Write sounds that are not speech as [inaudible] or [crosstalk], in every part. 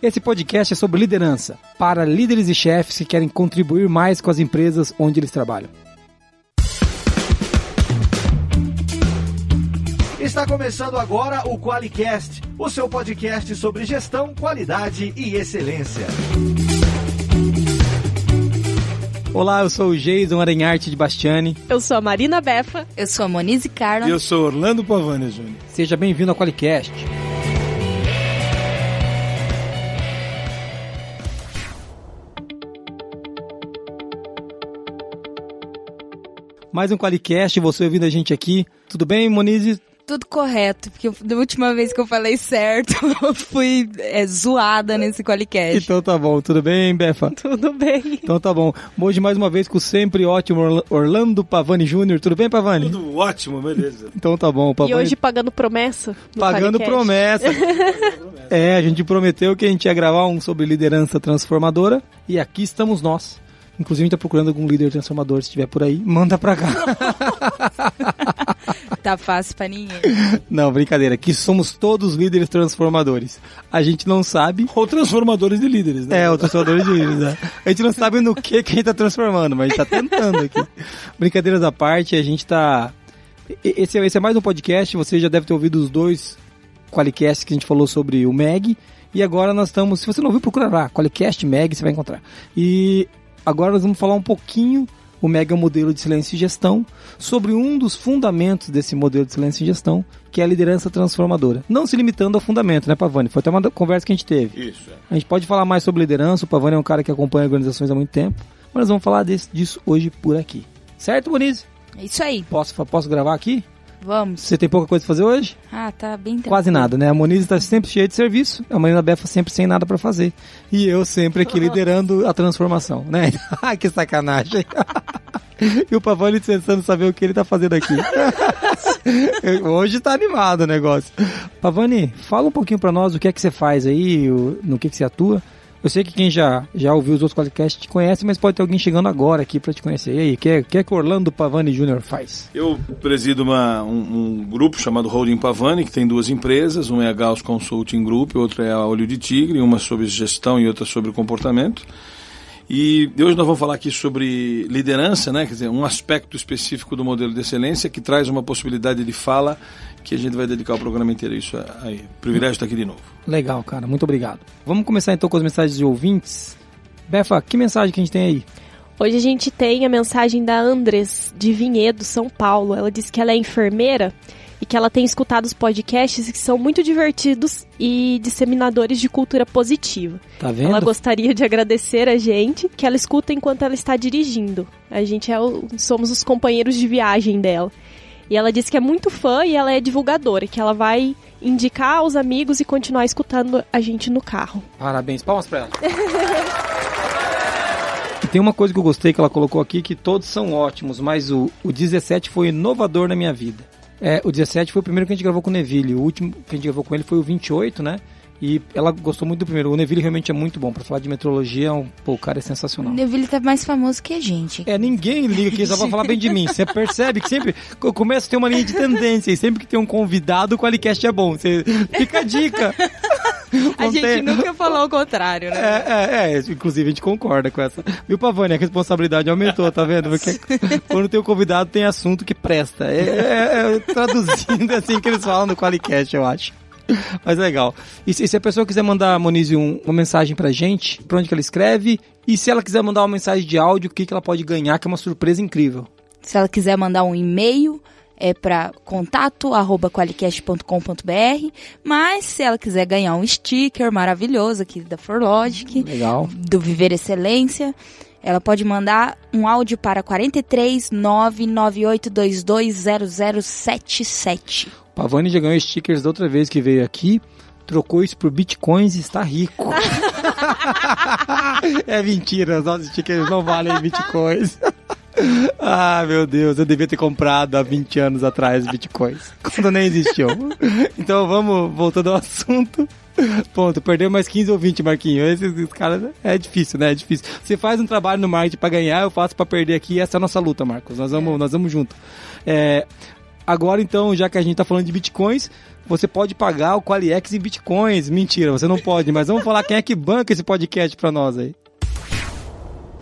Esse podcast é sobre liderança, para líderes e chefes que querem contribuir mais com as empresas onde eles trabalham. Está começando agora o QualiCast, o seu podcast sobre gestão, qualidade e excelência. Olá, eu sou o Jason Aranharte de Bastiani. Eu sou a Marina Befa. Eu sou a Monize Carla. E eu sou Orlando Pavani Júnior. Seja bem-vindo ao QualiCast. Mais um QualiCast, você ouvindo a gente aqui. Tudo bem, Monize? Tudo correto, porque da última vez que eu falei certo, [laughs] eu fui é, zoada nesse Qualicast. Então tá bom, tudo bem, Befa? [laughs] Tudo bem. Então tá bom. Hoje mais uma vez com o sempre ótimo Orlando Pavani Júnior. Tudo bem, Pavani? Tudo ótimo, beleza. [laughs] Então tá bom, Pavani. E hoje pagando promessa? Pagando promessa. é, a gente prometeu que a gente ia gravar um sobre liderança transformadora e aqui estamos nós. Inclusive, a gente tá procurando algum líder transformador, se estiver por aí, manda pra cá. [laughs] tá fácil pra ninguém. Não, brincadeira. Que somos todos líderes transformadores. A gente não sabe. Ou transformadores de líderes, né? É, ou transformadores de líderes, né? A gente não sabe no que, que a gente tá transformando, mas a gente tá tentando aqui. Brincadeiras à parte, a gente tá. Esse, esse é mais um podcast, você já deve ter ouvido os dois Qualicasts que a gente falou sobre o MEG. E agora nós estamos, se você não viu, procura lá, Qualicast MEG, você vai encontrar. E Agora nós vamos falar um pouquinho o mega modelo de silêncio e gestão, sobre um dos fundamentos desse modelo de silêncio e gestão, que é a liderança transformadora. Não se limitando ao fundamento, né, Pavani? Foi até uma conversa que a gente teve. Isso. É. A gente pode falar mais sobre liderança, o Pavani é um cara que acompanha organizações há muito tempo, mas nós vamos falar desse, disso hoje por aqui. Certo, Bonise? É isso aí. Posso, posso gravar aqui? Vamos. Você tem pouca coisa pra fazer hoje? Ah, tá bem tranquilo. Quase nada, né? A Moniz está sempre cheia de serviço, a Marina Befa sempre sem nada para fazer. E eu sempre aqui [laughs] liderando a transformação, né? Ai, [laughs] que sacanagem. [laughs] e o Pavani tentando saber o que ele tá fazendo aqui. Hoje tá animado o negócio. Pavani, fala um pouquinho para nós o que é que você faz aí, no que, que você atua. Eu sei que quem já, já ouviu os outros podcasts te conhece, mas pode ter alguém chegando agora aqui para te conhecer. E aí, o que, que é que Orlando Pavani Jr. faz? Eu presido uma, um, um, grupo chamado Holding Pavani, que tem duas empresas. Uma é a Gauss Consulting Group, outra é a Olho de Tigre, uma sobre gestão e outra sobre comportamento. E hoje nós vamos falar aqui sobre liderança, né? Quer dizer, um aspecto específico do modelo de excelência que traz uma possibilidade de fala que a gente vai dedicar o programa inteiro a isso aí. Privilégio estar aqui de novo. Legal, cara. Muito obrigado. Vamos começar então com as mensagens de ouvintes. Befa, que mensagem que a gente tem aí? Hoje a gente tem a mensagem da Andres, de Vinhedo, São Paulo. Ela disse que ela é enfermeira que ela tem escutado os podcasts que são muito divertidos e disseminadores de cultura positiva. Tá vendo? Ela gostaria de agradecer a gente que ela escuta enquanto ela está dirigindo. A gente é o, somos os companheiros de viagem dela. E ela disse que é muito fã e ela é divulgadora, que ela vai indicar aos amigos e continuar escutando a gente no carro. Parabéns, palmas pra ela. e tem uma coisa que eu gostei que ela colocou aqui, que todos são ótimos, mas o, o 17 foi inovador na minha vida. É, o 17 foi o primeiro que a gente gravou com o Neville. O último que a gente gravou com ele foi o 28, né? E ela gostou muito do primeiro. O Neville realmente é muito bom. para falar de metrologia, um, pô, o cara é sensacional. O Neville tá mais famoso que a gente. É, ninguém liga aqui só pra falar bem de mim. Você percebe que sempre começa a ter uma linha de tendência. E sempre que tem um convidado, o Qualicast é bom. Você fica a dica. [laughs] a gente nunca falou o contrário, né? É, é, é, inclusive a gente concorda com essa. Viu, Pavani? A responsabilidade aumentou, tá vendo? Porque [laughs] quando tem um convidado, tem assunto que presta. É, é, é traduzindo [laughs] assim que eles falam no Qualicast, eu acho. Mas legal. E se, se, a pessoa quiser mandar, Moniz, um, uma mensagem pra gente, pra onde que ela escreve? E se ela quiser mandar uma mensagem de áudio, o que, que ela pode ganhar, que é uma surpresa incrível? Se ela quiser mandar um e-mail, é para contato@qualicast.com.br, mas se ela quiser ganhar um sticker maravilhoso aqui da Forlogic, Legal. do Viver Excelência, ela pode mandar um áudio para 43 998220077. Pavani já ganhou stickers da outra vez que veio aqui. Trocou isso por bitcoins e está rico. [laughs] [laughs] é mentira, os nossos stickers não valem bitcoins. [laughs] [laughs] ah, meu Deus, eu devia ter comprado há 20 anos atrás bitcoins, [laughs] quando nem existiu. Então vamos, voltando ao assunto. Ponto, perdeu mais 15 ou 20, Marquinhos. Esses, esses caras é difícil, né? É difícil. Você faz um trabalho no marketing para ganhar, eu faço para perder aqui. Essa é a nossa luta, Marcos. Nós vamos, é. nós vamos junto. É, Agora então, já que a gente tá falando de bitcoins, você pode pagar o Qualiex em bitcoins. Mentira, você não pode, mas vamos falar quem é que banca esse podcast pra nós aí.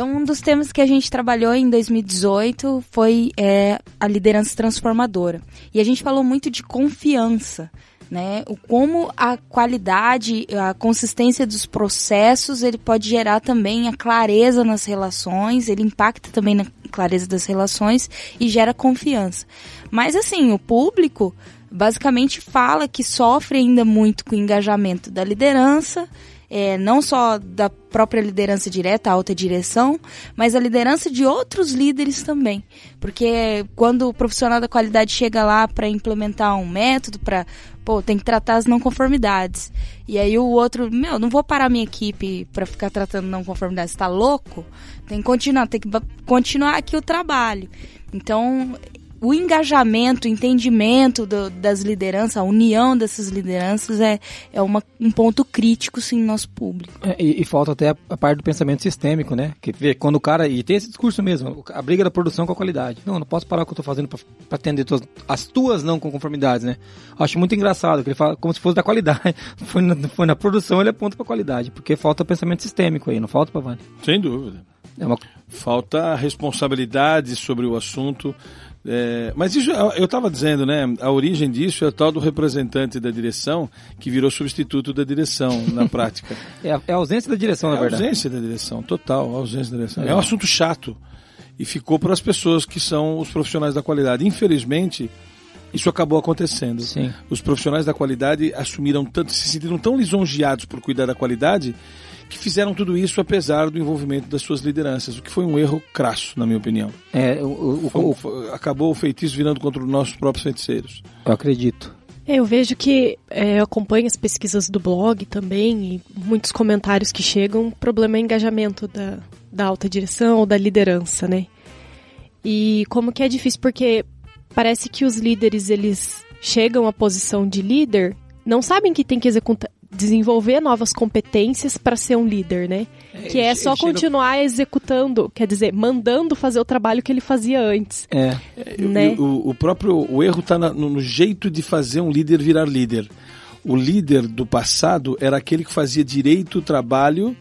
Então, um dos temas que a gente trabalhou em 2018 foi é, a liderança transformadora. E a gente falou muito de confiança, né? O como a qualidade, a consistência dos processos, ele pode gerar também a clareza nas relações, ele impacta também na clareza das relações e gera confiança. Mas assim, o público basicamente fala que sofre ainda muito com o engajamento da liderança é, não só da própria liderança direta, a alta direção, mas a liderança de outros líderes também. Porque quando o profissional da qualidade chega lá para implementar um método, para, pô, tem que tratar as não conformidades. E aí o outro, meu, não vou parar minha equipe para ficar tratando não conformidades, tá louco? Tem que continuar, tem que continuar aqui o trabalho. Então, o engajamento, o entendimento do, das lideranças, a união dessas lideranças é, é uma, um ponto crítico, sim, no nosso público. É, e, e, falta até a, a, parte do pensamento sistêmico, né? Que vê, quando o cara. E tem esse discurso mesmo, a briga da produção com a qualidade. Não, não posso parar o que eu tô fazendo para atender tuas, as tuas não conformidades, né? Acho muito engraçado, que ele fala como se fosse da qualidade. [laughs] foi, na, foi na produção, ele aponta pra qualidade, porque falta pensamento sistêmico aí, não falta, Pavani? Sem dúvida. É uma... Falta responsabilidade sobre o assunto é, mas isso, eu estava dizendo, né? A origem disso é o tal do representante da direção que virou substituto da direção na [laughs] prática. é, a, é, a, ausência da direção, na é verdade. A ausência da direção, total, a ausência da direção. É, é um assunto chato e ficou para as pessoas que são os profissionais da qualidade. Infelizmente, isso acabou acontecendo. Sim. Os profissionais da qualidade assumiram tanto, se sentiram tão lisonjeados por cuidar da qualidade que fizeram tudo isso apesar do envolvimento das suas lideranças, o que foi um erro crasso, na minha opinião. É, o, o, foi, foi, acabou o feitiço virando contra os nossos próprios feiticeiros. Eu acredito. É, eu vejo que é, eu acompanho as pesquisas do blog também e muitos comentários que chegam. O problema é engajamento da, da alta direção ou da liderança, né? E como que é difícil, porque parece que os líderes, eles chegam à posição de líder, não sabem que tem que executar, desenvolver novas competências para ser um líder, né? É, que é só continuar executando, quer dizer, mandando fazer o trabalho que ele fazia antes. É. Né? O, o, próprio o erro está no, no jeito de fazer um líder virar líder. O líder do passado era aquele que fazia direito o trabalho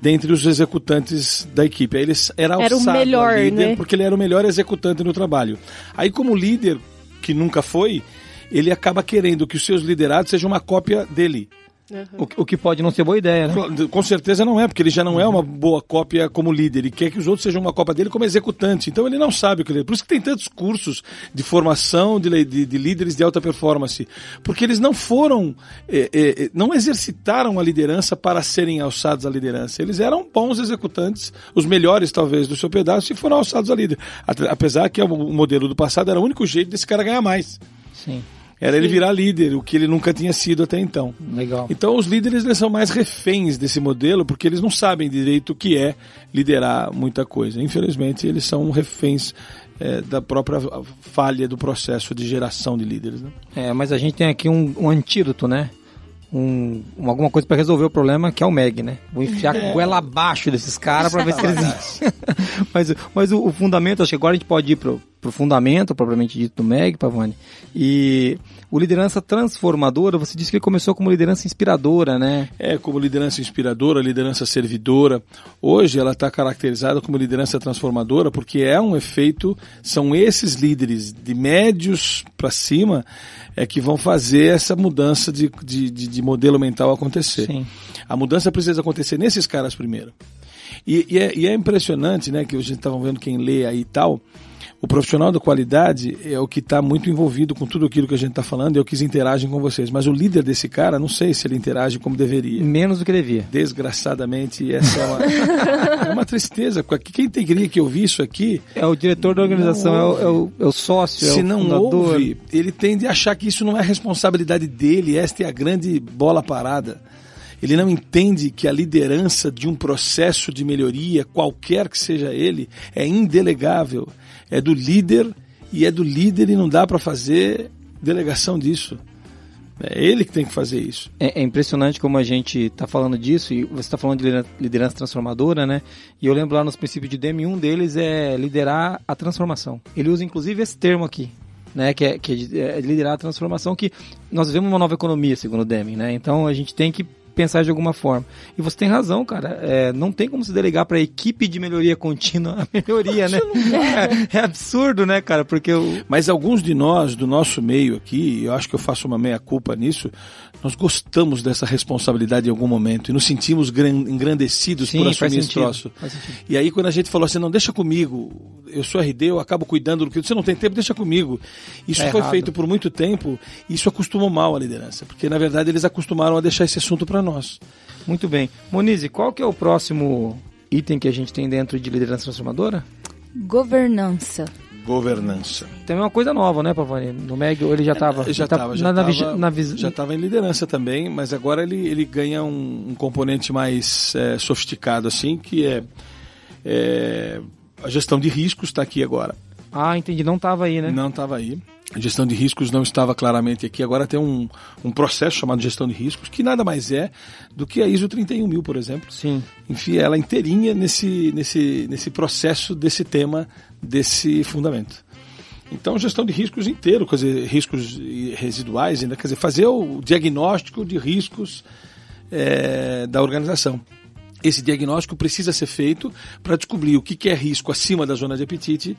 dentre os executantes da equipe. Aí ele era, era o melhor, líder né? porque ele era o melhor executante no trabalho. Aí como líder que nunca foi, ele acaba querendo que os seus liderados sejam uma cópia dele. Uhum. O, o, que pode não ser boa ideia, né? Com certeza não é, porque ele já não é uma boa cópia como líder. Ele quer que os outros sejam uma cópia dele como executante. Então ele não sabe o que ele é. Por isso que tem tantos cursos de formação de, de, de líderes de alta performance. Porque eles não foram, é, é, não exercitaram a liderança para serem alçados à liderança. Eles eram bons executantes, os melhores talvez do seu pedaço, e foram alçados à líder. Apesar que o modelo do passado era o único jeito desse cara ganhar mais. Sim. Era Sim. ele virar líder, o que ele nunca tinha sido até então. Legal. Então os líderes eles são mais reféns desse modelo porque eles não sabem direito o que é liderar muita coisa. Infelizmente eles são reféns é, da própria falha do processo de geração de líderes. Né? É, mas a gente tem aqui um, um antídoto, né? Um, alguma coisa para resolver o problema, que é o Meg, né? Vou enfiar a goela abaixo desses caras para ver se eles. [laughs] mas mas o, o, fundamento, acho que agora a gente pode ir pro, pro fundamento, propriamente dito, do Meg, Pavani. E o liderança transformadora, você disse que ele começou como liderança inspiradora, né? É, como liderança inspiradora, liderança servidora. Hoje ela está caracterizada como liderança transformadora porque é um efeito, são esses líderes de médios para cima é que vão fazer essa mudança de, de, de, de modelo mental acontecer. Sim. A mudança precisa acontecer nesses caras primeiro. E, e, é, e é impressionante, né, que a gente estava vendo quem lê aí e tal, o profissional da qualidade é o que está muito envolvido com tudo aquilo que a gente está falando, é o que interagem com vocês. Mas o líder desse cara, não sei se ele interage como deveria. Menos do que devia. Desgraçadamente, essa é uma, [laughs] é uma tristeza. Quem teria que ouvir isso aqui? É o diretor da organização, é o, é, o, é o, sócio, se é o não fundador. ouve, ele tende a achar que isso não é responsabilidade dele, esta é a grande bola parada. Ele não entende que a liderança de um processo de melhoria, qualquer que seja ele, é indelegável. É do líder e é do líder e não dá para fazer delegação disso. É ele que tem que fazer isso. É, é impressionante como a gente está falando disso, e você está falando de liderança transformadora, né? E eu lembro lá nos princípios de Demi, um deles é liderar a transformação. Ele usa inclusive esse termo aqui, né, que é, que é liderar a transformação que nós vivemos uma nova economia, segundo o Deming, né? Então a gente tem que pensar de alguma forma. E você tem razão, cara. É, não tem como se delegar para a equipe de melhoria contínua a melhoria, né? É, é, absurdo, né, cara? Porque eu... Mas alguns de nós, do nosso meio aqui, eu acho que eu faço uma meia-culpa nisso, nós gostamos dessa responsabilidade em algum momento e nos sentimos engrandecidos Sim, por assumir esse troço. E aí, quando a gente falou assim, não, deixa comigo, eu sou RD, eu acabo cuidando do que você não tem tempo, deixa comigo. Isso é foi errado. feito por muito tempo e isso acostumou mal a liderança, porque na verdade eles acostumaram a deixar esse assunto para nós. Muito bem. Monize, qual que é o próximo item que a gente tem dentro de liderança transformadora? Governança governança. Tem uma coisa nova, né, Pavani? No MEG ele já estava já estava já estava em liderança também, mas agora ele, ele ganha um, um componente mais é, sofisticado assim, que é, é a gestão de riscos está aqui agora. Ah, entendi. Não estava aí, né? Não estava aí. A gestão de riscos não estava claramente aqui. Agora tem um, um processo chamado gestão de riscos, que nada mais é do que a ISO 31000, por exemplo. Sim. Enfim, ela inteirinha nesse, nesse, nesse processo desse tema desse fundamento. Então, gestão de riscos inteiro, quer dizer, riscos residuais, ainda, quer dizer, fazer o diagnóstico de riscos é, da organização. Esse diagnóstico precisa ser feito para descobrir o que, é risco acima da zona de apetite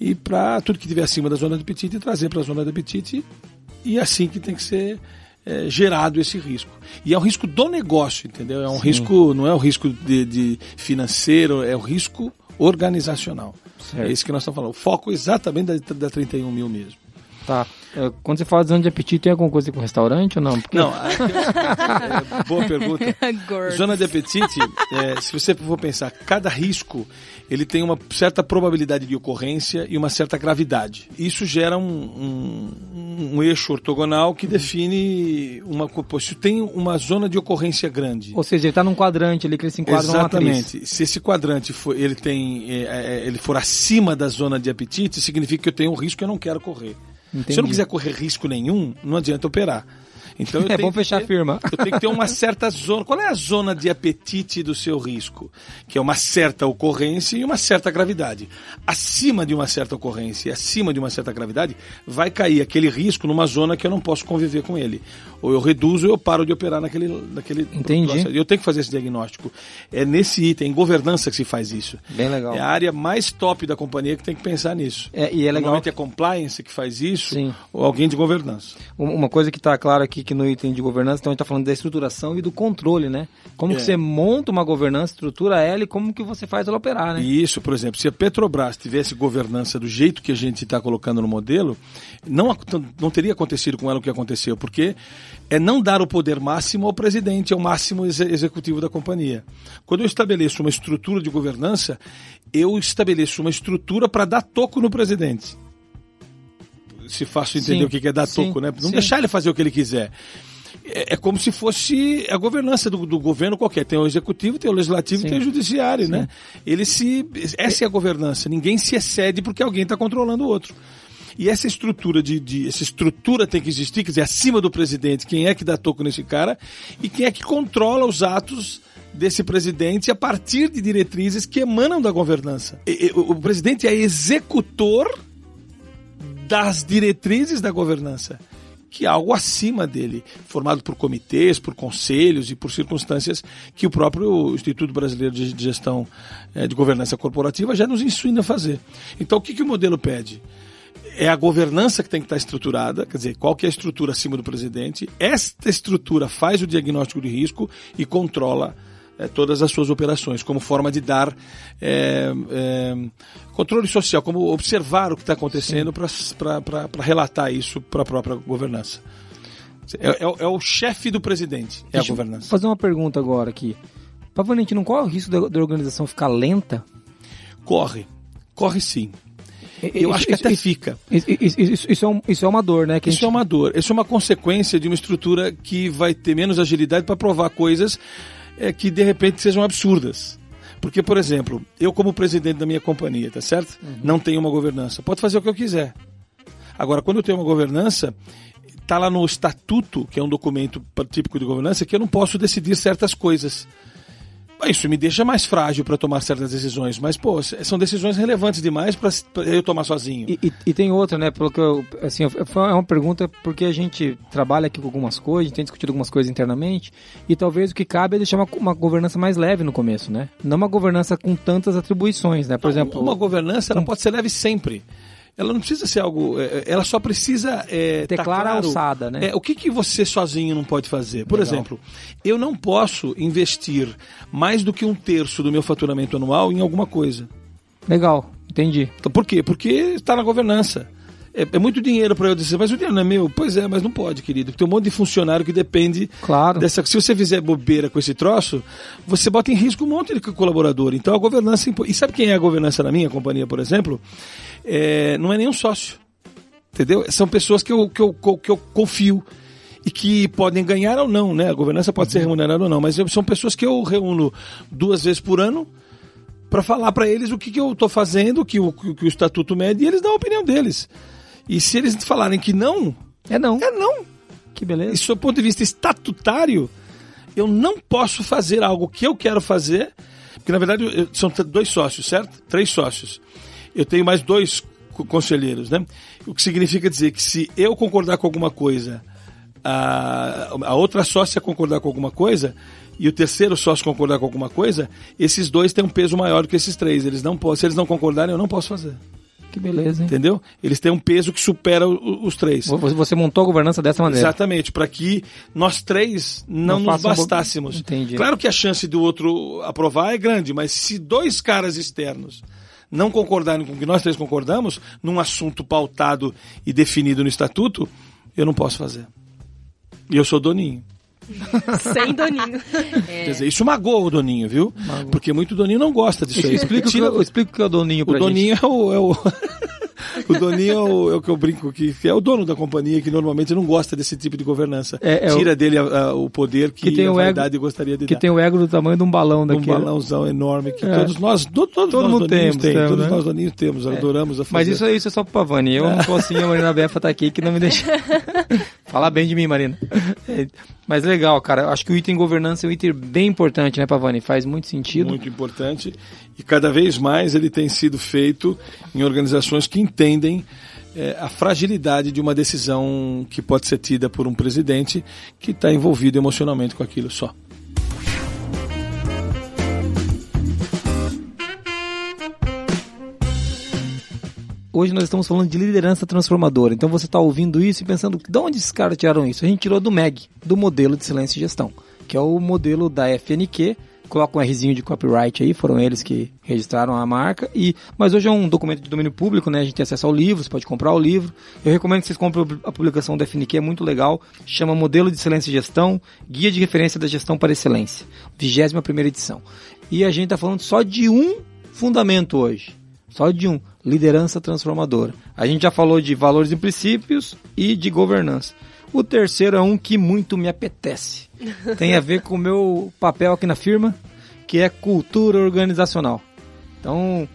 e para tudo que estiver acima da zona de apetite trazer para a zona de apetite e é assim que tem que ser é, gerado esse risco. E é um risco do negócio, entendeu? É um Sim. risco, não é o um risco de, de financeiro, é o um risco organizacional. Certo. É isso que nós estamos falando. O foco exatamente da, da 31 mil mesmo. Tá. É, quando você fala de zona de apetite, tem alguma coisa com restaurante ou não? Porque... Não, [laughs] é, boa pergunta. [laughs] zona de apetite, é, se você for pensar, cada risco ele tem uma certa probabilidade de ocorrência e uma certa gravidade. Isso gera um, um, um eixo ortogonal que define uma. Se tem uma zona de ocorrência grande. Ou seja, ele está num quadrante ali que ele se enquadra Exatamente. Se esse quadrante for, ele tem, é, é, ele for acima da zona de apetite, significa que eu tenho um risco que eu não quero correr. Entendi. Se eu não quiser correr risco nenhum, não adianta operar. Então [laughs] é bom fechar ter, a firma. Eu tenho que ter uma [laughs] certa zona. Qual é a zona de apetite do seu risco? Que é uma certa ocorrência e uma certa gravidade. Acima de uma certa ocorrência e acima de uma certa gravidade, vai cair aquele risco numa zona que eu não posso conviver com ele. Ou eu reduzo ou eu paro de operar naquele, naquele Entendi. processo. Eu tenho que fazer esse diagnóstico. É nesse item, em governança, que se faz isso. Bem legal. É a área mais top da companhia que tem que pensar nisso. É, e é legal. Normalmente é compliance que faz isso, Sim. ou alguém de governança. Uma coisa que está clara aqui que no item de governança, então a gente está falando da estruturação e do controle, né? Como é. que você monta uma governança, estrutura ela e como que você faz ela operar, né? Isso, por exemplo, se a Petrobras tivesse governança do jeito que a gente está colocando no modelo, não, não teria acontecido com ela o que aconteceu, porque é não dar o poder máximo ao presidente, ao máximo executivo da companhia. Quando eu estabeleço uma estrutura de governança, eu estabeleço uma estrutura para dar toco no presidente se faço entender sim, o que é dar toco, né? Não sim. deixar ele fazer o que ele quiser. É, é como se fosse a governança do, do, governo qualquer. Tem o executivo, tem o legislativo, sim. tem o judiciário, né? Ele se, essa é a governança. Ninguém se excede porque alguém está controlando o outro. E essa estrutura de, de, essa estrutura tem que existir, quer dizer, acima do presidente, quem é que dá toco nesse cara e quem é que controla os atos desse presidente a partir de diretrizes que emanam da governança. E, o, o presidente é executor das diretrizes da governança que é algo acima dele, formado por comitês, por conselhos e por circunstâncias que o próprio Instituto Brasileiro de Gestão eh, de Governança Corporativa já nos ensina a fazer. Então, o que, que o modelo pede? É a governança que tem que estar estruturada, quer dizer, qual que é a estrutura acima do presidente. Esta estrutura faz o diagnóstico de risco e controla é, todas as suas operações, como forma de dar é, é, controle social, como observar o que está acontecendo para relatar isso para a própria governança. É, é, é o chefe do presidente, é Deixa a governança. Vou fazer uma pergunta agora aqui. Pavanente, não corre o risco da, da organização ficar lenta? Corre, corre sim. Eu acho que até fica. Isso, isso, isso, isso, é um, isso é uma dor, né? isso gente... é uma dor. Isso é uma consequência de uma estrutura que vai ter menos agilidade para provar coisas é, que de repente sejam absurdas. Porque, por exemplo, eu como presidente da minha companhia, tá certo? Uhum. Não tenho uma governança. Pode fazer o que eu quiser. Agora, quando eu tenho uma governança, está lá no estatuto, que é um documento típico de governança, que eu não posso decidir certas coisas. Isso me deixa mais frágil para tomar certas decisões, mas pô, são decisões relevantes demais para eu tomar sozinho. E, e, e, tem outra, né? Pelo que eu, assim, é uma pergunta porque a gente trabalha aqui com algumas coisas, a gente tem discutido algumas coisas internamente e talvez o que cabe é deixar uma, uma governança mais leve no começo, né? Não uma governança com tantas atribuições, né? Por não, exemplo, uma governança ela pode ser leve sempre ela não precisa ser algo. É, é, ela só precisa. É, Ter tá clara claro, alçada, né? É, o que, que você sozinho não pode fazer? Por Legal. exemplo, eu não posso investir mais do que um terço do meu faturamento anual em alguma coisa. Legal, entendi. Então, por quê? Porque está na governança. É, é, muito dinheiro para eu dizer, mas o dinheiro não é meu. Pois é, mas não pode, querido. Tem um monte de funcionário que depende claro. dessa. Se você fizer bobeira com esse troço, você bota em risco um monte de colaborador. Então a governança. E sabe quem é a governança na minha companhia, por exemplo? É, não é nenhum sócio. Entendeu? São pessoas que eu, que eu, que eu confio e que podem ganhar ou não, né? A governança pode uhum. ser remunerada ou não, mas são pessoas que eu reúno duas vezes por ano para falar para eles o que, que eu estou fazendo, o que o, que o estatuto mede, e eles dão a opinião deles. E se eles falarem que não, é não. É não. Que beleza. E do ponto de vista estatutário, eu não posso fazer algo que eu quero fazer, porque na verdade são dois sócios, certo? Três sócios. Eu tenho mais dois conselheiros, né? O que significa dizer que se eu concordar com alguma coisa, a, a outra sócia concordar com alguma coisa e o terceiro sócio concordar com alguma coisa, esses dois têm um peso maior do que esses três. Eles não se eles não concordarem, eu não posso fazer. Que beleza, hein? Entendeu? Eles têm um peso que supera os três. Você montou a governança dessa maneira. Exatamente, para que nós três não, não nos bastássemos. Um... Entendi. Claro que a chance do outro aprovar é grande, mas se dois caras externos não concordarem com o que nós três concordamos, num assunto pautado e definido no estatuto, eu não posso fazer. E eu sou doninho. [laughs] Sem Doninho. É. [laughs] Quer dizer, isso magoa o Doninho, viu? Magoa. Porque muito Doninho não gosta disso aí. Explica, o, explica o que é o Doninho pra O Doninho é o... É o... [laughs] o Doninho é o, é o, que eu brinco que, que, é o dono da companhia que normalmente não gosta desse tipo de governança. É, é Tira o... dele a, a, o poder que, que tem a vaidade ego, gostaria de que dar. Que tem o ego do tamanho de um balão daquele. Um balãozão enorme que é. todos nós, do, todos Todo nós mundo temos, tem, temos, todos né? nós Doninhos temos, é. adoramos a fazer. Mas isso, isso é só pro Pavani. Eu não posso assim, a Marina Befa tá aqui que não me deixa. [laughs] Fala bem de mim, Marina. [laughs] Mas legal, cara. Eu acho que o item governança é um item bem importante, né, Pavani? Faz muito sentido. Muito importante. E cada vez mais ele tem sido feito em organizações que entendem é, a fragilidade de uma decisão que pode ser tida por um presidente que está envolvido emocionalmente com aquilo só. Hoje nós estamos falando de liderança transformadora. Então você está ouvindo isso e pensando, de onde esses caras tiraram isso? A gente tirou do MEG, do modelo de excelência e gestão, que é o modelo da FNQ. Coloca um Rzinho de copyright aí, foram eles que registraram a marca. E Mas hoje é um documento de domínio público, né? A gente tem acesso ao livro, você pode comprar o livro. Eu recomendo que vocês comprem a publicação da FNQ, é muito legal. Chama Modelo de Excelência e Gestão, Guia de Referência da Gestão para Excelência. 21 primeira edição. E a gente está falando só de um fundamento hoje só de um, liderança transformadora. A gente já falou de valores e princípios e de governança. O terceiro é um que muito me apetece. [laughs] Tem a ver com o meu papel aqui na firma, que é cultura organizacional. Então,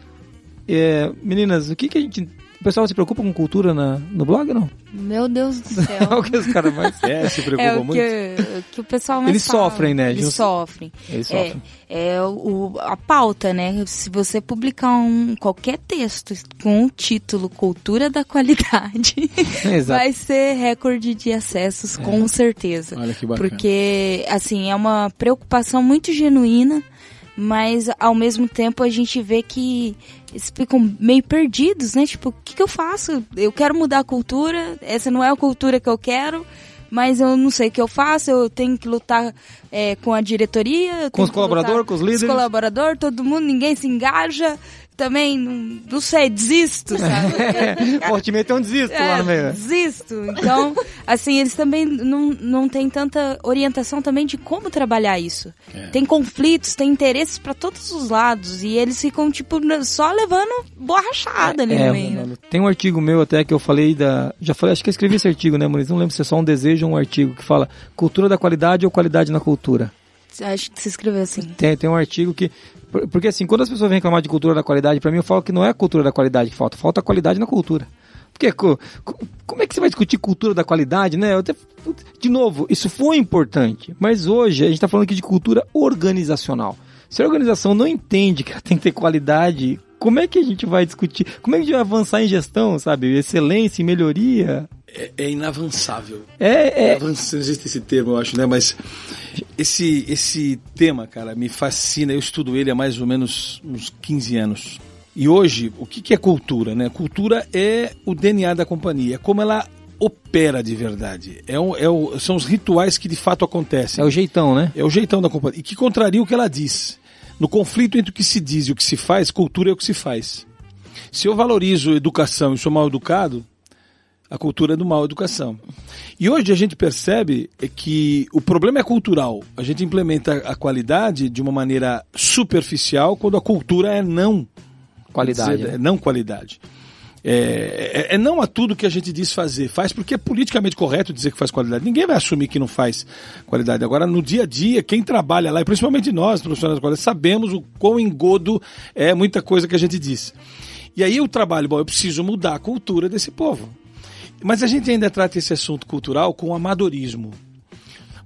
é, meninas, o que, que a gente o pessoal se preocupa com cultura na, no blog não? Meu Deus do céu. [laughs] o que os caras mais é, se preocupam é o muito? Que, que o pessoal mais Eles fala. sofrem, né? Eles sofrem. Eles sofrem. É, é o, a pauta, né? Se você publicar um, qualquer texto com o título Cultura da Qualidade, [laughs] vai ser recorde de acessos, é. com certeza. Olha que bacana. Porque, assim, é uma preocupação muito genuína mas ao mesmo tempo a gente vê que eles ficam meio perdidos, né? Tipo, o que, que eu faço? Eu quero mudar a cultura, essa não é a cultura que eu quero, mas eu não sei o que eu faço, eu tenho que lutar é, com a diretoria. Com os colaboradores, com os líderes. Com os colaboradores, todo mundo, ninguém se engaja. Também, não, não sei, desisto, sabe? [laughs] Fortemente é um desisto lá no meio. Desisto. Então, assim, eles também não, não têm tanta orientação também de como trabalhar isso. É. Tem conflitos, tem interesses pra todos os lados. E eles ficam, tipo, só levando borrachada ali É, no meio. mano, tem um artigo meu até que eu falei da. Já falei, acho que eu escrevi esse artigo, né, Muniz? Não lembro se é só um desejo ou um artigo que fala cultura da qualidade ou qualidade na cultura. Acho que você escreveu assim. Tem, tem um artigo que. por- Porque assim, quando as pessoas vêm reclamar de cultura da qualidade, pra mim eu falo que não é a cultura da qualidade que falta, falta qualidade na cultura. Porque co- co- como é que você vai discutir cultura da qualidade, né? Até- de novo, isso foi importante, mas hoje a gente tá falando aqui de cultura organizacional. Se a organização não entende que ela tem que ter qualidade, como é que a gente vai discutir? Como é que a gente vai avançar em gestão, sabe? Excelência e melhoria. É, é inavançável. É, é, Avança- Não existe esse termo, eu acho, né? Mas esse, esse tema, cara, me fascina. Eu estudo ele há mais ou menos uns 15 anos. E hoje, o que, que é cultura, né? Cultura é o DNA da companhia, é como ela opera de verdade. É o- é o- são os rituais que de fato acontecem. é o jeitão, né? É o jeitão da companhia. E que contraria o que ela diz. No conflito entre o que se diz e o que se faz, cultura é o que se faz. Se eu valorizo educação e sou mal educado, a cultura é do mal educação. E hoje a gente percebe é que o problema é cultural. A gente implementa a qualidade de uma maneira superficial quando a cultura é não Qualidade. dizer, né? é não qualidade. É, é- é não a tudo que a gente diz fazer. Faz porque é politicamente correto dizer que faz qualidade. Ninguém vai assumir que não faz qualidade. Agora, no dia a dia, quem trabalha lá, e principalmente nós, profissionais da qualidade, sabemos o quão engodo é muita coisa que a gente diz. E aí o trabalho, bom, eu preciso mudar a cultura desse povo. Mas a gente ainda trata esse assunto cultural com amadorismo.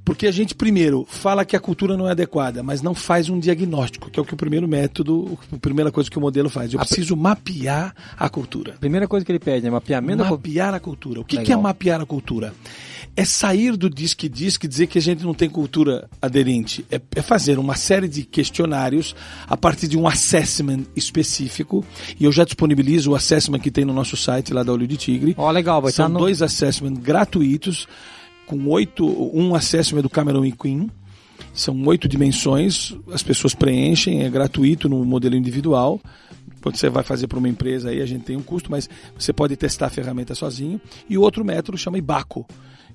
Porque a gente, primeiro, fala que a cultura não é adequada, mas não faz um diagnóstico, que é o que o primeiro método, a primeira coisa que o modelo faz. Eu preciso mapear a cultura. Primeira coisa que ele pede, né? Mapeamento. Mapear a cultura. O que, que é mapear a cultura? É sair do diz que diz que dizer que a gente não tem cultura aderente. É, é fazer uma série de questionários a partir de um assessment específico. E eu já disponibilizo o assessment que tem no nosso site lá da Olho de Tigre. Ó, legal, vai São estar no... dois assessments gratuitos, com oito, um assessment do Cameron e Queen. São oito dimensões, as pessoas preenchem, é gratuito no modelo individual. Quando você vai fazer para uma empresa aí, a gente tem um custo, mas você pode testar a ferramenta sozinho. E o outro método chama IBACO,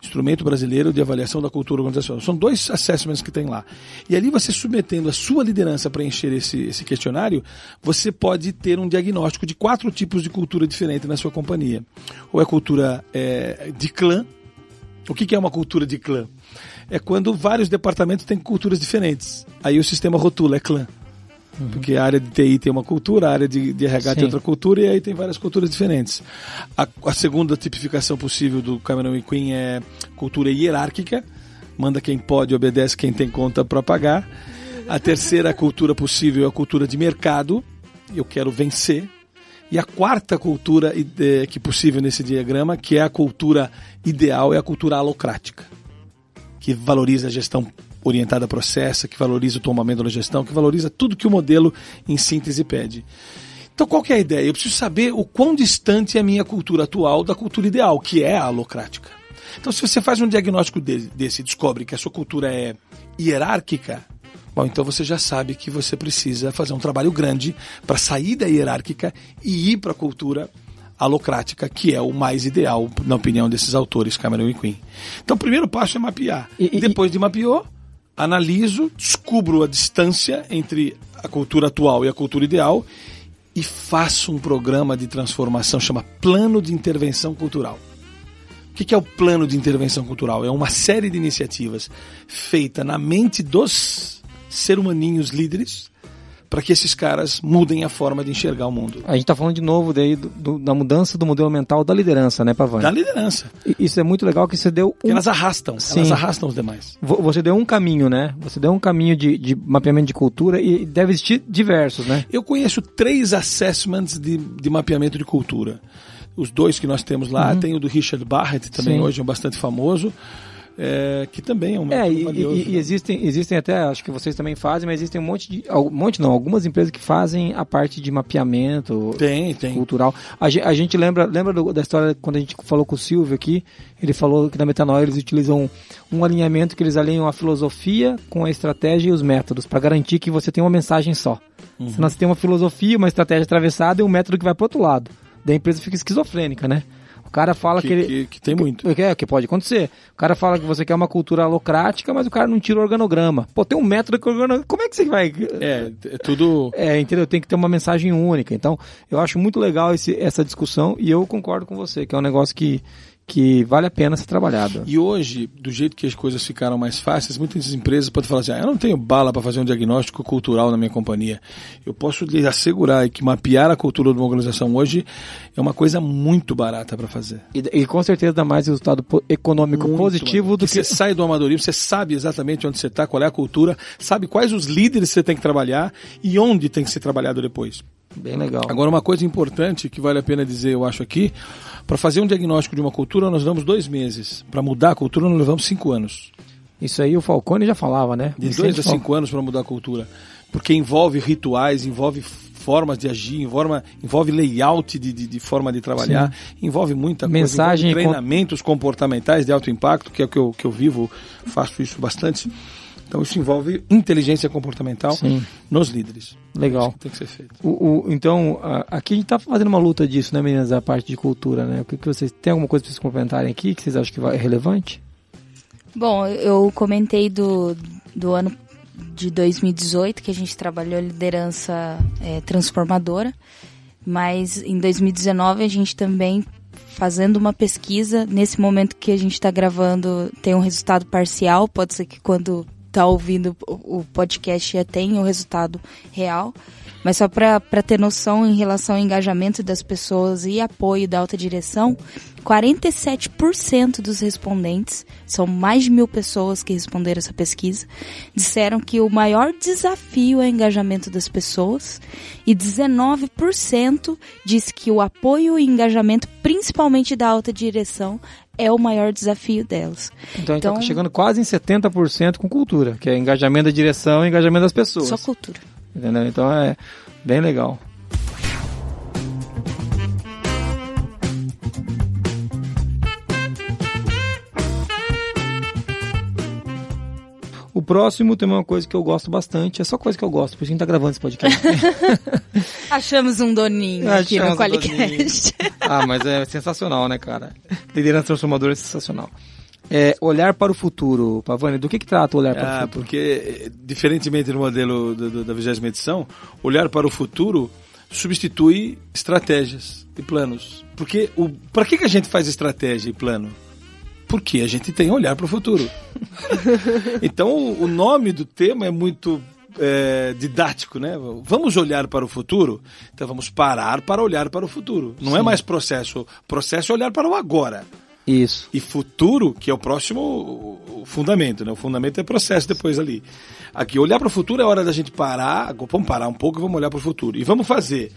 Instrumento Brasileiro de Avaliação da Cultura Organizacional. São dois assessments que tem lá. E ali você submetendo a sua liderança a preencher esse, esse questionário, você pode ter um diagnóstico de quatro tipos de cultura diferente na sua companhia. Ou é cultura é, de clã, o que é uma cultura de clã? É quando vários departamentos têm culturas diferentes. Aí o sistema rotula, é clã. Porque a área de TI tem uma cultura, a área de, de RH Sim. tem outra cultura, e aí tem várias culturas diferentes. A, a segunda tipificação possível do Cameron e Queen é cultura hierárquica, manda quem pode, obedece quem tem conta para pagar. A terceira cultura possível é a cultura de mercado, eu quero vencer. E a quarta cultura ide- que possível nesse diagrama, que é a cultura ideal, é a cultura alocrática, que valoriza a gestão orientada a processo, que valoriza o tomamento da gestão, que valoriza tudo que o modelo em síntese pede. Então qual é a ideia? Eu preciso saber o quão distante é a minha cultura atual da cultura ideal, que é a alocrática. Então se você faz um diagnóstico de- desse e descobre que a sua cultura é hierárquica, bom, então você já sabe que você precisa fazer um trabalho grande para sair da hierárquica e ir para a cultura alocrática, que é o mais ideal, na opinião desses autores, Cameron e Queen. Então o primeiro passo é mapear. E- e- Depois de mapeou, analiso, descubro a distância entre a cultura atual e a cultura ideal e faço um programa de transformação, chama Plano de Intervenção Cultural. O que que é o plano de intervenção cultural? É uma série de iniciativas feita na mente dos ser humaninhos líderes para que esses caras mudem a forma de enxergar o mundo. A gente tá falando de novo daí do- do- da mudança do modelo mental da liderança, né, Pavani? Da liderança. E Isso é muito legal que você deu um... elas arrastam, Sim. elas arrastam os demais. vo- Você deu um caminho, né? Você deu um caminho de, de mapeamento de cultura e deve existir diversos, né? Eu conheço três assessments de, de mapeamento de cultura. Os dois que nós temos lá, tem o do Richard Barrett, também Sim. hoje é bastante famoso. É, que também é um É, método e, valioso. e- e né? existem, existem até, acho que vocês também fazem, mas existem um monte de. Um monte não, algumas empresas que fazem a parte de mapeamento Tem, tem. cultural. A, a gente lembra, lembra do- da história quando a gente falou com o Silvio aqui, ele falou que na Metanoia eles utilizam um alinhamento que eles alinham a filosofia com a estratégia e os métodos, para garantir que você tem uma mensagem só. Uhum. Senão você tem uma filosofia, uma estratégia atravessada e um método que vai pro outro lado. Daí a empresa fica esquizofrênica, né? O cara fala que, Que, ele. que- que tem muito. Que, é, que pode acontecer. O cara fala que você quer uma cultura alocrática, mas o cara não tira o organograma. Pô, tem um método que o organograma. Como é que você vai. É, é tudo. É, entendeu? Tem que ter uma mensagem única. Então, eu acho muito legal esse, essa discussão e eu concordo com você, que é um negócio que, que vale a pena ser trabalhado. E hoje, do jeito que as coisas ficaram mais fáceis, muitas empresas podem falar assim: ah, eu não tenho bala para fazer um diagnóstico cultural na minha companhia. Eu posso lhe assegurar que mapear a cultura de uma organização hoje é uma coisa muito barata para fazer. E, e com certeza dá mais resultado econômico Muito positivo do Porque que. você sai do amadorismo, você sabe exatamente onde você está, qual é a cultura, sabe quais os líderes você tem que trabalhar e onde tem que ser trabalhado depois. Bem legal. Agora, uma coisa importante que vale a pena dizer, eu acho aqui, para fazer um diagnóstico de uma cultura, nós damos dois meses. Para mudar a cultura, nós levamos cinco anos. Isso aí o Falcone já falava, né? De Vicente dois a Fal- cinco anos para mudar a cultura. Porque envolve rituais, envolve formas de agir, envolve, envolve layout de, de, de forma de trabalhar, envolve muita Mensagem coisa, envolve treinamentos comportamentais de alto impacto, que é o que eu, que eu vivo, faço isso bastante. Então isso envolve inteligência comportamental Sim. nos líderes. Legal. Isso que tem que ser feito. O, o- então, a- aqui a gente tá fazendo uma luta disso, né, meninas? A parte de cultura, né? O que, que vocês. Tem alguma coisa pra vocês complementarem aqui que vocês acham que vai- é relevante? Bom, eu comentei do, do ano de 2018 que a gente trabalhou a liderança é, transformadora, mas em 2019 a gente também fazendo uma pesquisa. Nesse momento que a gente está gravando, tem um resultado parcial. Pode ser que quando tá ouvindo o podcast já tenha o resultado real. Mas só para ter noção em relação ao engajamento das pessoas e apoio da alta direção, 47% dos respondentes, são mais de mil pessoas que responderam essa pesquisa, disseram que o maior desafio é o engajamento das pessoas e 19% disse que o apoio e engajamento, principalmente da alta direção, é o maior desafio delas. Então a gente tá Então- chegando quase em 70% com cultura, que é engajamento da direção e engajamento das pessoas. Só cultura. Entendeu? Então é bem legal. Próximo tem uma coisa que eu gosto bastante, é só coisa que eu gosto, por isso que a gente tá gravando esse podcast. [laughs] Achamos um doninho aqui no um Qualicast. ah, mas é sensacional, né, cara? Liderança transformadora é sensacional. É, olhar para o futuro, Pavani, do que que trata o olhar para o Ah, futuro? porque, diferentemente do modelo do- do- da 20 edição, olhar para o futuro substitui estratégias e planos. Porque para que, que a gente faz estratégia e plano? Porque a gente tem olhar para o futuro. [laughs] então o, nome do tema é muito é, didático, né? Vamos olhar para o futuro? Então vamos parar para olhar para o futuro. Não é mais processo. Processo é olhar para o agora. Isso. E futuro, que é o próximo o fundamento, né? O fundamento é processo depois ali. Aqui, olhar para o futuro é hora da gente parar, vamos parar um pouco e vamos olhar para o futuro. E vamos fazer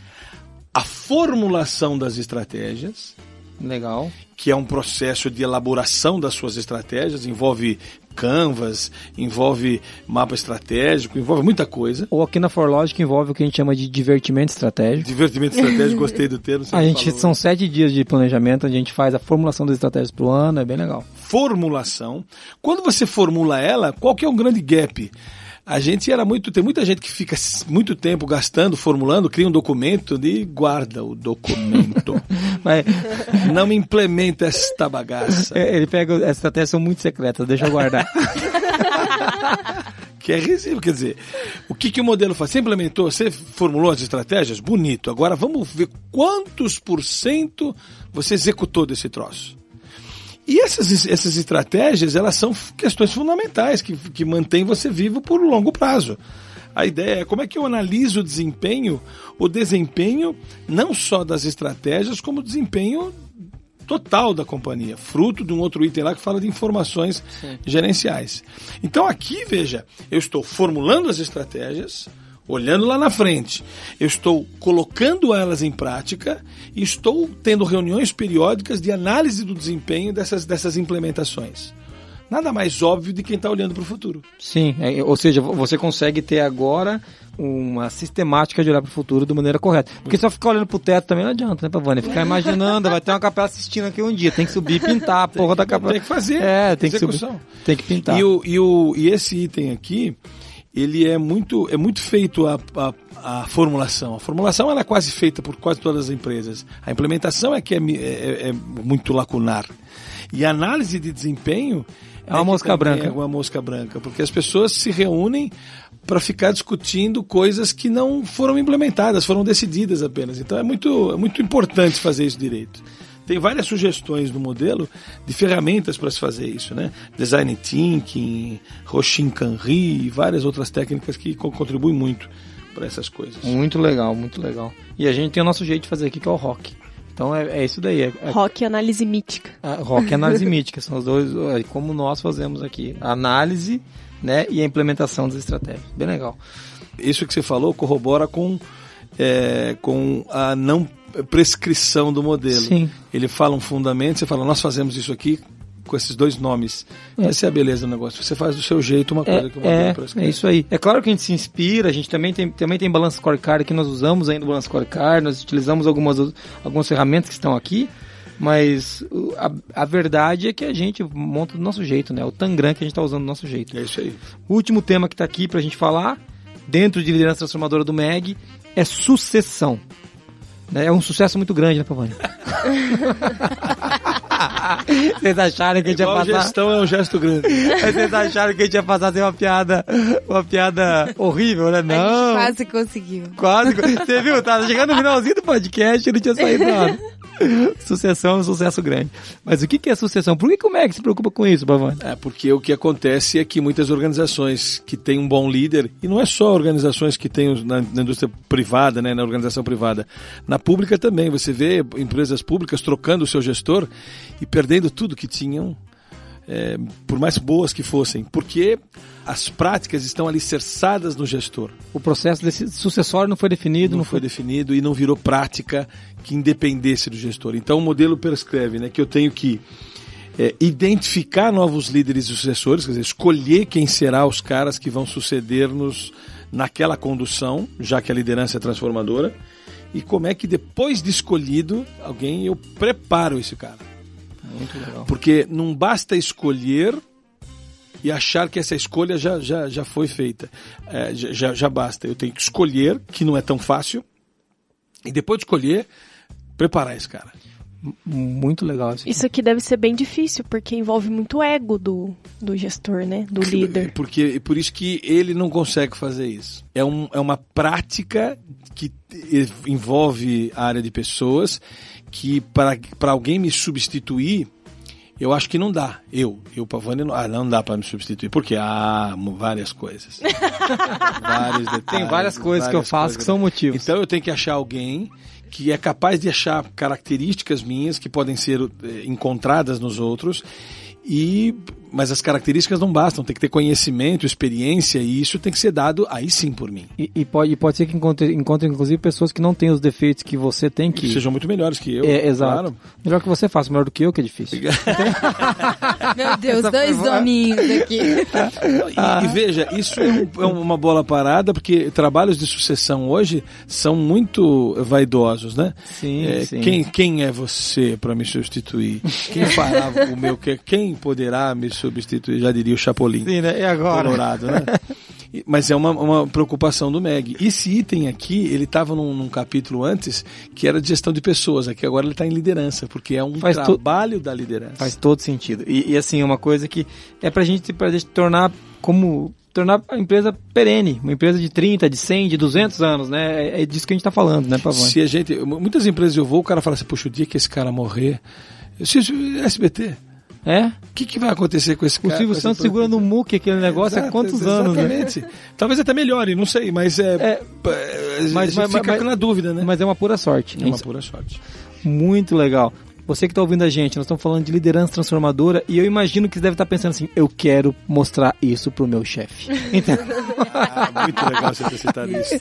a formulação das estratégias, Legal. Que é um processo de elaboração das suas estratégias, envolve canvas, envolve mapa estratégico, envolve muita coisa. Ou aqui na ForLogic envolve o que a gente chama de divertimento estratégico. Divertimento estratégico, [laughs] gostei do termo. A gente falou. são sete dias de planejamento, a gente faz a formulação das estratégias pro ano, é bem legal. formulação. Quando você formula ela, qual que é o grande gap? A gente era muito. Tem muita gente que fica muito tempo gastando, formulando, cria um documento e guarda o documento. [laughs] Mas Não implementa esta bagaça. é, ele pega, as estratégias são muito secretas, deixa eu guardar. [laughs] Que é resíduo. Quer dizer, o que, que o modelo faz? Você implementou, você formulou as estratégias? Bonito. Agora vamos ver quantos por cento você executou desse troço. E essas, essas estratégias, elas são questões fundamentais que, que mantêm você vivo por longo prazo. A ideia é como é que eu analiso o desempenho, o desempenho não só das estratégias, como o desempenho total da companhia, fruto de um outro item lá que fala de informações gerenciais. Então aqui, veja, eu estou formulando as estratégias, olhando lá na frente, eu estou colocando elas em prática e estou tendo reuniões periódicas de análise do desempenho dessas, dessas implementações. nada mais óbvio de quem está olhando para o futuro. Sim, é, ou seja, você consegue ter agora uma sistemática de olhar para o futuro de maneira correta. Porque só ficar olhando pro teto também não adianta, né, Pavani? Ficar [laughs] imaginando, vai ter uma capela assistindo aqui um dia, tem que subir e pintar a porra da capela. Tem que fazer. É, tem que execução. subir. Tem que pintar. E, o, e, o, e esse item aqui, ele é muito, é muito feito a, a, a formulação. A formulação ela é quase feita por quase todas as empresas. A implementação é que é, é, é muito lacunar. E a análise de desempenho é uma mosca branca. É uma mosca branca, porque as pessoas se reúnem para ficar discutindo coisas que não foram implementadas, foram decididas apenas. Então é muito, é muito importante fazer isso direito. Tem várias sugestões no modelo de ferramentas para se fazer isso, né? Design Thinking, Roshin Kanri e várias outras técnicas que contribuem muito para essas coisas. Muito legal, muito legal. E a gente tem o nosso jeito de fazer aqui que é o rock. Então é, é isso daí. É, é... Rock e análise mítica. Ah, rock e análise mítica. São os dois, como nós fazemos aqui. A análise né, e a implementação das estratégias. Bem legal. Isso que você falou corrobora com, é, com a não prescrição do modelo. Sim. Ele fala um fundamento, você fala, nós fazemos isso aqui com esses dois nomes. É. Essa é a beleza do negócio. Você faz do seu jeito uma coisa é, que o modelo é, prescreve. É isso aí. É claro que a gente se inspira, a gente também tem, também tem Balance Scorecard que nós usamos ainda o Balance Scorecard, nós utilizamos algumas, algumas ferramentas que estão aqui, mas a, a, verdade é que a gente monta do nosso jeito, né? O Tangram que a gente está usando do nosso jeito. É isso aí. O último tema que está aqui para a gente falar, dentro de liderança transformadora do MEG, é sucessão. É um sucesso muito grande, né, Pavani? [laughs] [laughs] Vocês acharam que a gente ia passar. gestão é um gesto grande. [laughs] Vocês acharam que a gente ia passar assim, uma piada, uma piada horrível, né? Não. A gente quase conseguiu. Quase. Você viu? Tava chegando no finalzinho do podcast e não tinha saído nada. sucessão é um sucesso grande. Mas o que é sucessão? Por que, que o MEC se preocupa com isso, Bavani? É, porque o que acontece é que muitas organizações que têm um bom líder, e não é só organizações que têm na, na indústria privada, né, na organização privada, na pública também, você vê empresas públicas trocando o seu gestor e perdendo tudo que tinham é, por mais boas que fossem, porque as práticas estão alicerçadas no gestor. O processo desse sucessório não foi definido, não, não foi... foi definido e não virou prática que independesse do gestor. Então o modelo prescreve né, que eu tenho que é, identificar novos líderes e sucessores, quer dizer, escolher quem será os caras que vão suceder-nos naquela condução, já que a liderança é transformadora, e como é que depois de escolhido alguém eu preparo esse cara. Muito legal. Porque não basta escolher e achar que essa escolha já, já, já foi feita. É, já, já basta. Eu tenho que escolher, que não é tão fácil, e depois de escolher, preparar esse cara. Muito legal. Isso, isso aqui deve ser bem difícil, porque envolve muito ego do, do gestor, né? Do líder. Porque por isso que ele não consegue fazer isso. É, um, é uma prática que envolve a área de pessoas que para alguém me substituir, eu acho que não dá. Eu, eu Pavani, não, ah, não dá para me substituir. Porque há várias coisas. [laughs] Vários detalhes. Tem várias coisas várias que eu faço coisas. que são motivos. Então eu tenho que achar alguém que é capaz de achar características minhas que podem ser eh, encontradas nos outros e mas as características não bastam, tem que ter conhecimento, experiência, e isso tem que ser dado aí sim por mim. E, e pode, pode ser que encontre, encontre, inclusive, pessoas que não têm os defeitos que você tem que. que sejam muito melhores que eu. É, exato. Claro. Melhor que você faça, melhor do que eu, que é difícil. [laughs] [laughs] Meu Deus, dois doninhos aqui. E, ah. e, veja, isso é, um, é, uma bola parada, porque trabalhos de sucessão hoje são muito vaidosos, né? Sim, é, sim. Quem, quem é você para me substituir? Quem fará o meu que? Quem poderá me substituir? Substituir, já diria o Chapolin. Sim, né? E agora? Colorado, né? [laughs] Mas é uma, uma preocupação do MEG. Esse item aqui, ele estava num, num, capítulo antes que era de gestão de pessoas. Aqui agora ele está em liderança, porque é um Faz trabalho da liderança. Faz todo sentido. E, e assim, uma coisa que é para gente, pra gente tornar como tornar a empresa perene, uma empresa de 30, de 100, de 200 anos, né? É, é disso que a gente está falando, né, Pavão? Se a gente, muitas empresas eu vou, o cara fala assim, puxa, o dia que esse cara morrer, SBT, é? O que, que vai acontecer com esse cara? O Silvio Santos segura no muque aquele negócio Exato, há quantos anos, né? exatamente. né? [laughs] Talvez até melhore, não sei, mas é. é mas, mas fica mas, na dúvida, né? Mas é uma pura sorte. É uma pura sorte. Muito legal. Você que está ouvindo a gente, nós estamos falando de liderança transformadora e eu imagino que você deve estar tá pensando assim: eu quero mostrar isso pro meu chefe. [laughs] Então... ah, muito legal você ter citado [laughs] isso.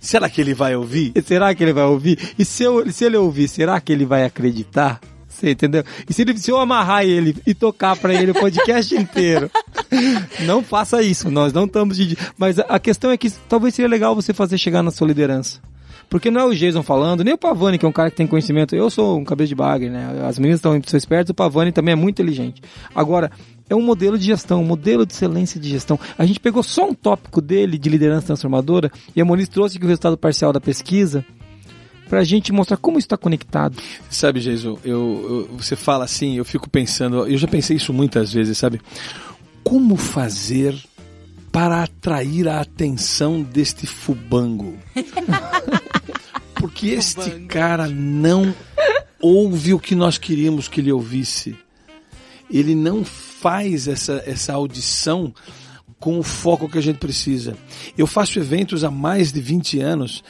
Será que ele vai ouvir? Será que ele vai ouvir? E se, eu, se ele ouvir, será que ele vai acreditar? Você entendeu? E se, ele, se eu amarrar ele e tocar pra ele o podcast [laughs] inteiro, não faça isso. Nós não estamos de. Mas a, questão é que talvez seria legal você fazer chegar na sua liderança. Porque não é o Jason falando, nem o Pavani, que é um cara que tem conhecimento. Eu sou um cabeça de bagre, né? As meninas estão são espertas, o Pavani também é muito inteligente. Agora, é um modelo de gestão, um modelo de excelência de gestão. A gente pegou só um tópico dele de liderança transformadora e a Moniz trouxe aqui o resultado parcial da pesquisa pra gente mostrar como está conectado. Sabe, Jason, eu, eu- você fala assim, eu fico pensando, eu já pensei isso muitas vezes, sabe? Como fazer para atrair a atenção deste fubango? [laughs] Porque este cara não ouve o que nós queríamos que ele ouvisse. Ele não faz essa, essa audição com o foco que a gente precisa. Eu faço eventos há mais de 20 anos.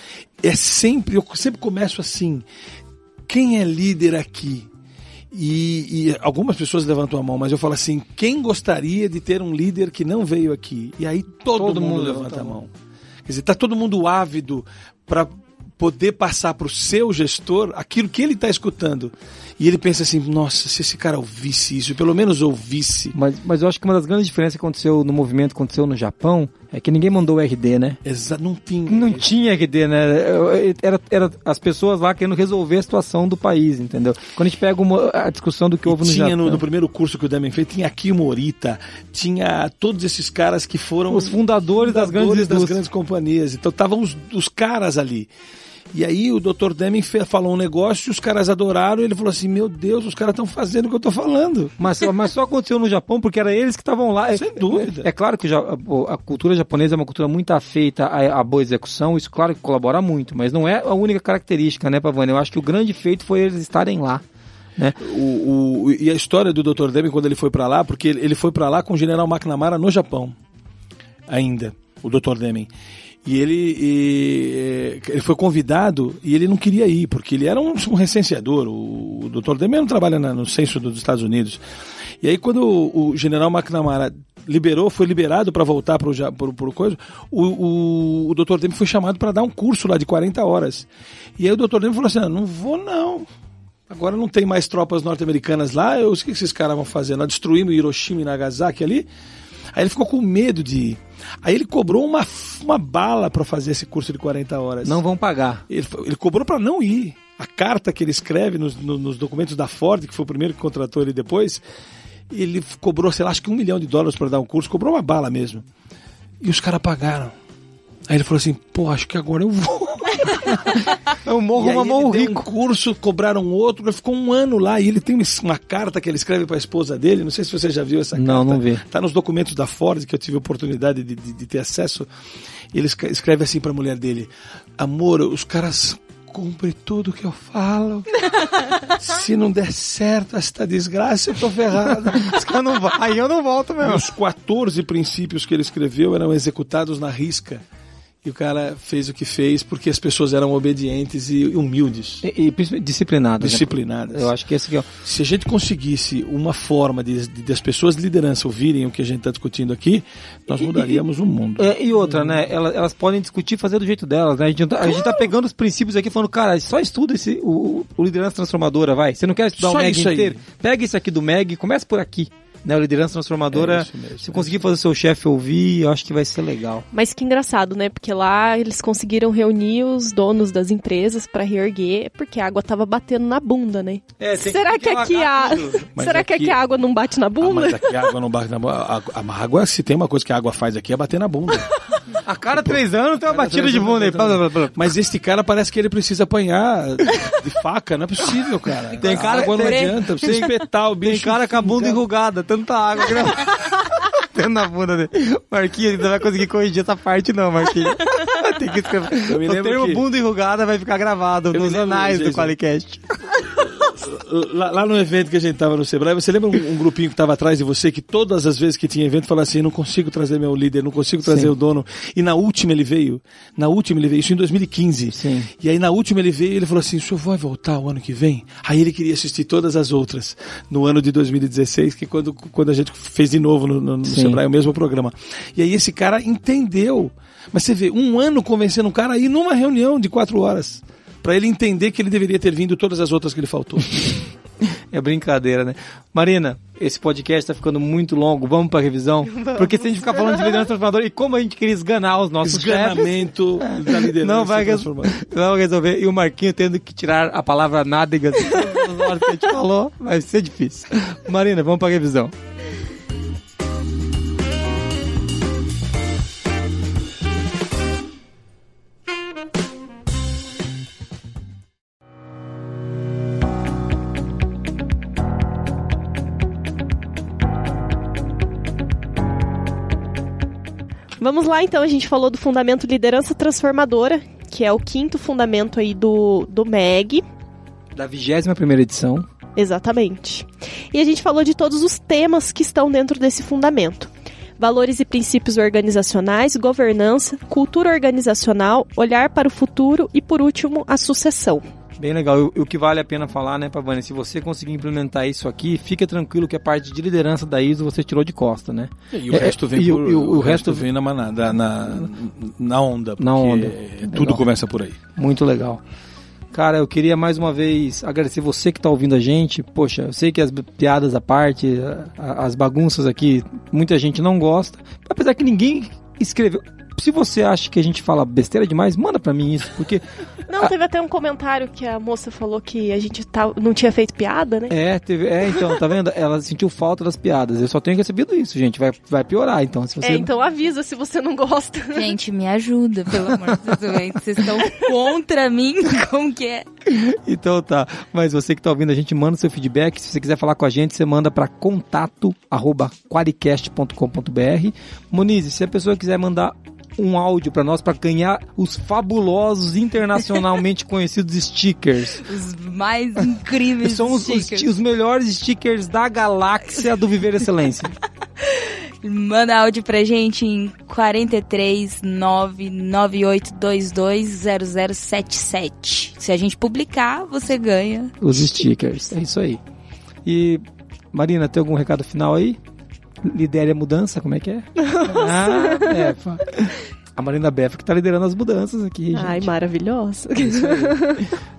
É sempre, eu sempre começo assim. Quem é líder aqui? E, e algumas pessoas levantam a mão, mas eu falo assim: quem gostaria de ter um líder que não veio aqui? E aí todo, Todo mundo, mundo levanta levanta a a mão. Quer dizer, está todo mundo ávido para poder passar para o seu gestor aquilo que ele está escutando. E ele pensa assim: nossa, se esse cara ouvisse isso, pelo menos ouvisse. Mas, mas eu acho que uma das grandes diferenças que aconteceu no movimento, que aconteceu no Japão, é que ninguém mandou o RD, né? Exa não tinha. Não tinha RD, né? Era, era as pessoas lá querendo resolver a situação do país, entendeu? Quando a gente pega uma- a discussão do que houve no tinha Japão. no, no primeiro curso que o Demen fez, tinha aqui Morita, tinha todos esses caras que foram Os fundadores das grandes das grandes companhias. Então estavam os, os caras ali. E aí o Dr. Deming falou um negócio e os caras adoraram. Ele falou assim: Meu Deus, os caras estão fazendo o que eu tô falando. Mas, mas só aconteceu no Japão porque era eles que estavam lá. É- Sem dúvida. É, é claro que a, cultura japonesa é uma cultura muito afeita à, à boa execução, isso claro que colabora muito, mas não é a única característica, né, Pavani? Eu acho que o grande feito foi eles estarem lá. Né? O, o- e a história do Dr. Deming quando ele foi para lá, porque ele, ele foi para lá com o General McNamara no Japão, ainda, o Dr. Deming. E ele, e, ele foi convidado e ele não queria ir, porque ele era um, um recenseador. O, o. Deming não trabalha na- no censo dos Estados Unidos. E aí, quando o, o General McNamara liberou, foi liberado para voltar para o coisa, o, o, o Dr. Deming foi chamado para dar um curso lá de 40 horas. E aí o Dr. Deming falou assim: ah, não vou não. Agora não tem mais tropas norte-americanas lá. Eu, o que esses caras vão fazer? Nós destruímos Hiroshima e Nagasaki ali. Aí ele ficou com medo de ir. Aí ele cobrou uma, uma bala para fazer esse curso de 40 horas. Não vão pagar. Ele, ele cobrou para não ir. A carta que ele escreve nos, no- nos documentos da Ford, que foi o primeiro que contratou ele depois, ele cobrou, sei lá, acho que um milhão de dólares para dar um curso, cobrou uma bala mesmo. E os caras pagaram. Aí ele falou assim: pô, acho que agora eu vou. [laughs] Eu morro uma mão rico. um curso, cobraram outro, ele ficou um ano lá e ele tem uma carta que ele escreve para a esposa dele, não sei se você já viu essa Não, carta. não vi. Tá nos documentos da Ford que eu tive a oportunidade de, de- de ter acesso. Ele escre- escreve assim para a mulher dele: "Amor, os caras cumprem tudo que eu falo. [laughs] se não der certo esta desgraça, eu tô ferrado." Eu não Aí eu não volto mesmo. os 14 princípios que ele escreveu eram executados na risca. E o cara fez o que fez porque as pessoas eram obedientes e humildes, E, e principalmente disciplinado. né? disciplinadas. Eu acho que esse aqui é. Se a gente conseguisse uma forma de, de- das pessoas de liderança ouvirem o que a gente está discutindo aqui, nós mudaríamos o mundo. É, e outra, né? Elas, elas podem discutir e fazer do jeito delas, né? A gente, não tá, a gente pegando os princípios aqui falando, cara, só estuda esse, o, o liderança transformadora, vai. Você não quer estudar Só o MEG isso aí. inteiro? Pega isso aqui do MEG e começa por aqui. Né, o liderança transformadora, É isso mesmo, se é conseguir fazer o seu chefe ouvir, eu acho que vai ser legal. Mas que engraçado, né? Porque lá eles conseguiram reunir os donos das empresas pra reerguer, porque a água tava batendo na bunda, né? É, Será que aqui a [laughs] Será que aqui- aqui a água não bate na Ah, bunda? mas aqui a água não bate na bunda. A, a- a água, se tem uma coisa que a água faz aqui, é bater na bunda. [laughs] A cada três anos tem uma batida de bunda aí. Mas este cara parece que ele precisa apanhar de faca. Não é possível, cara. Tem cara- água não adianta. Precisa espetar o bicho. Tem cara com a bunda cara. enrugada, tanta água que não... [laughs] Tendo na bunda dele. Marquinhos, não vai conseguir corrigir essa parte não, Marquinhos. Tem que escrever. Eu me O termo que- bunda enrugada vai ficar gravado Eu nos anais do. Qualicast. Lá, lá no evento que a gente tava no Sebrae, você lembra um, um grupinho que tava atrás de você que todas as vezes que tinha evento falava assim: não consigo trazer meu líder, não consigo trazer Sim. o dono. E na última ele veio. Na última ele veio, isso em 2015. Sim. E aí na última ele veio e ele falou assim: o senhor vai voltar o ano que vem? Aí ele queria assistir todas as outras no ano de 2016, que é quando, quando a gente fez de novo no, no, no. Sebrae o mesmo programa. E aí esse cara entendeu. Mas você vê, um ano convencendo um cara aí numa reunião de quatro horas. Pra ele entender que ele deveria ter vindo todas as outras que ele faltou. [laughs] É brincadeira, né? Marina, esse podcast tá ficando muito longo. Vamos pra revisão? [laughs] Porque se a gente ficar falando de liderança transformadora e como a gente queria esganar os nossos chefes, Esganamento [laughs] da liderança não vai, não vai resolver. E o Marquinho tendo que tirar a palavra nádegas que a gente falou, vai ser difícil. Marina, vamos pra revisão. Vamos lá, então. A gente falou do fundamento liderança transformadora, que é o quinto fundamento aí do, do MEG. Da 21 primeira edição. Exatamente. E a gente falou de todos os temas que estão dentro desse fundamento. Valores e princípios organizacionais, governança, cultura organizacional, olhar para o futuro e, por último, a sucessão. Bem legal. E o que vale a pena falar, né, Pavani? Se você conseguir implementar isso aqui, fica tranquilo que a parte de liderança da ISO você tirou de costa, né? E o É, resto vem e por- o- o, o resto vem na manada, na, na onda. Na onda. Tudo Legal. começa por aí. Muito legal. Cara, eu queria mais uma vez agradecer você que está ouvindo a gente. Poxa, eu sei que as piadas à parte, as bagunças aqui, muita gente não gosta. Apesar que ninguém escreveu. Se você acha que a gente fala besteira demais, manda pra mim isso, porque [laughs] Não, teve até um comentário que a moça falou que a gente tá, não tinha feito piada, né? é, teve, é, então, tá vendo? Ela sentiu falta das piadas. Eu só tenho recebido isso, gente. Vai, vai piorar, então, se você É, então avisa se você não gosta. [laughs] Gente, me ajuda, pelo amor de Deus. Vocês estão contra mim? [laughs] Como que é? Então tá. Mas você que tá ouvindo a gente, manda seu feedback. Se você quiser falar com a gente, você manda para contato@qualicast.com.br. Monize, se a pessoa quiser mandar um áudio para nós para ganhar os fabulosos internacionalmente [laughs] conhecidos stickers. Os mais incríveis [laughs] São os, os, stickers. os melhores stickers da galáxia do Viver Excelência. [laughs] Manda áudio pra gente em 43 0077. Se a gente publicar, você ganha. Os stickers. É isso aí. E Marina, tem algum recado final aí? Lidere a mudança, como é que é? Ah, Befa. A Marina Befa que tá liderando as mudanças aqui, gente. Ai, maravilhosa. [laughs]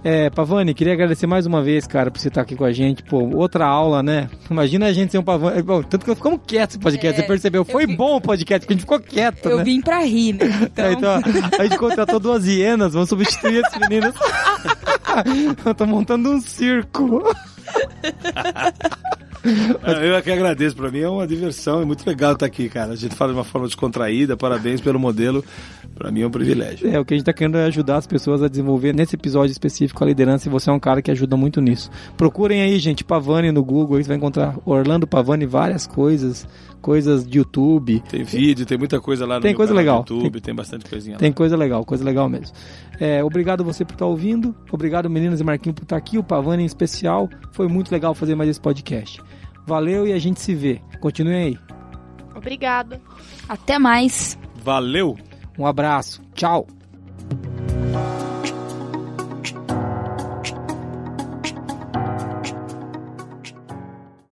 É, Pavani, queria agradecer mais uma vez, cara, por você estar aqui com a gente. Pô, outra aula, né? Imagina a gente ser um Pavani. Bom, tanto que ficamos quietos esse podcast, É, você percebeu? Foi vi- bom o podcast, porque a gente ficou quieto, Eu né? vim pra rir, né? É, [laughs] Então, então, a gente contratou duas hienas, vamos substituir esses meninos. Eu [laughs] tô montando um circo. Eu é que agradeço, pra mim é uma diversão, é muito legal estar aqui, cara. A gente fala de uma forma descontraída, parabéns pelo modelo, pra mim é um privilégio. É, o que a gente tá querendo é ajudar as pessoas a desenvolver nesse episódio específico a liderança e você é um cara que ajuda muito nisso. Procurem aí, gente, Pavani no Google, aí você vai encontrar Orlando Pavani, várias coisas, coisas de YouTube. Tem vídeo, tem muita coisa lá no Tem coisa legal. YouTube, tem, bastante coisinha lá. Tem coisa legal, coisa legal mesmo. É, obrigado você por estar ouvindo, obrigado meninas e Marquinhos por estar aqui, o Pavani em especial. Foi muito legal fazer mais esse podcast. Valeu e a gente se vê. Continuem aí. Obrigada. até mais. Valeu! Um abraço. Tchau.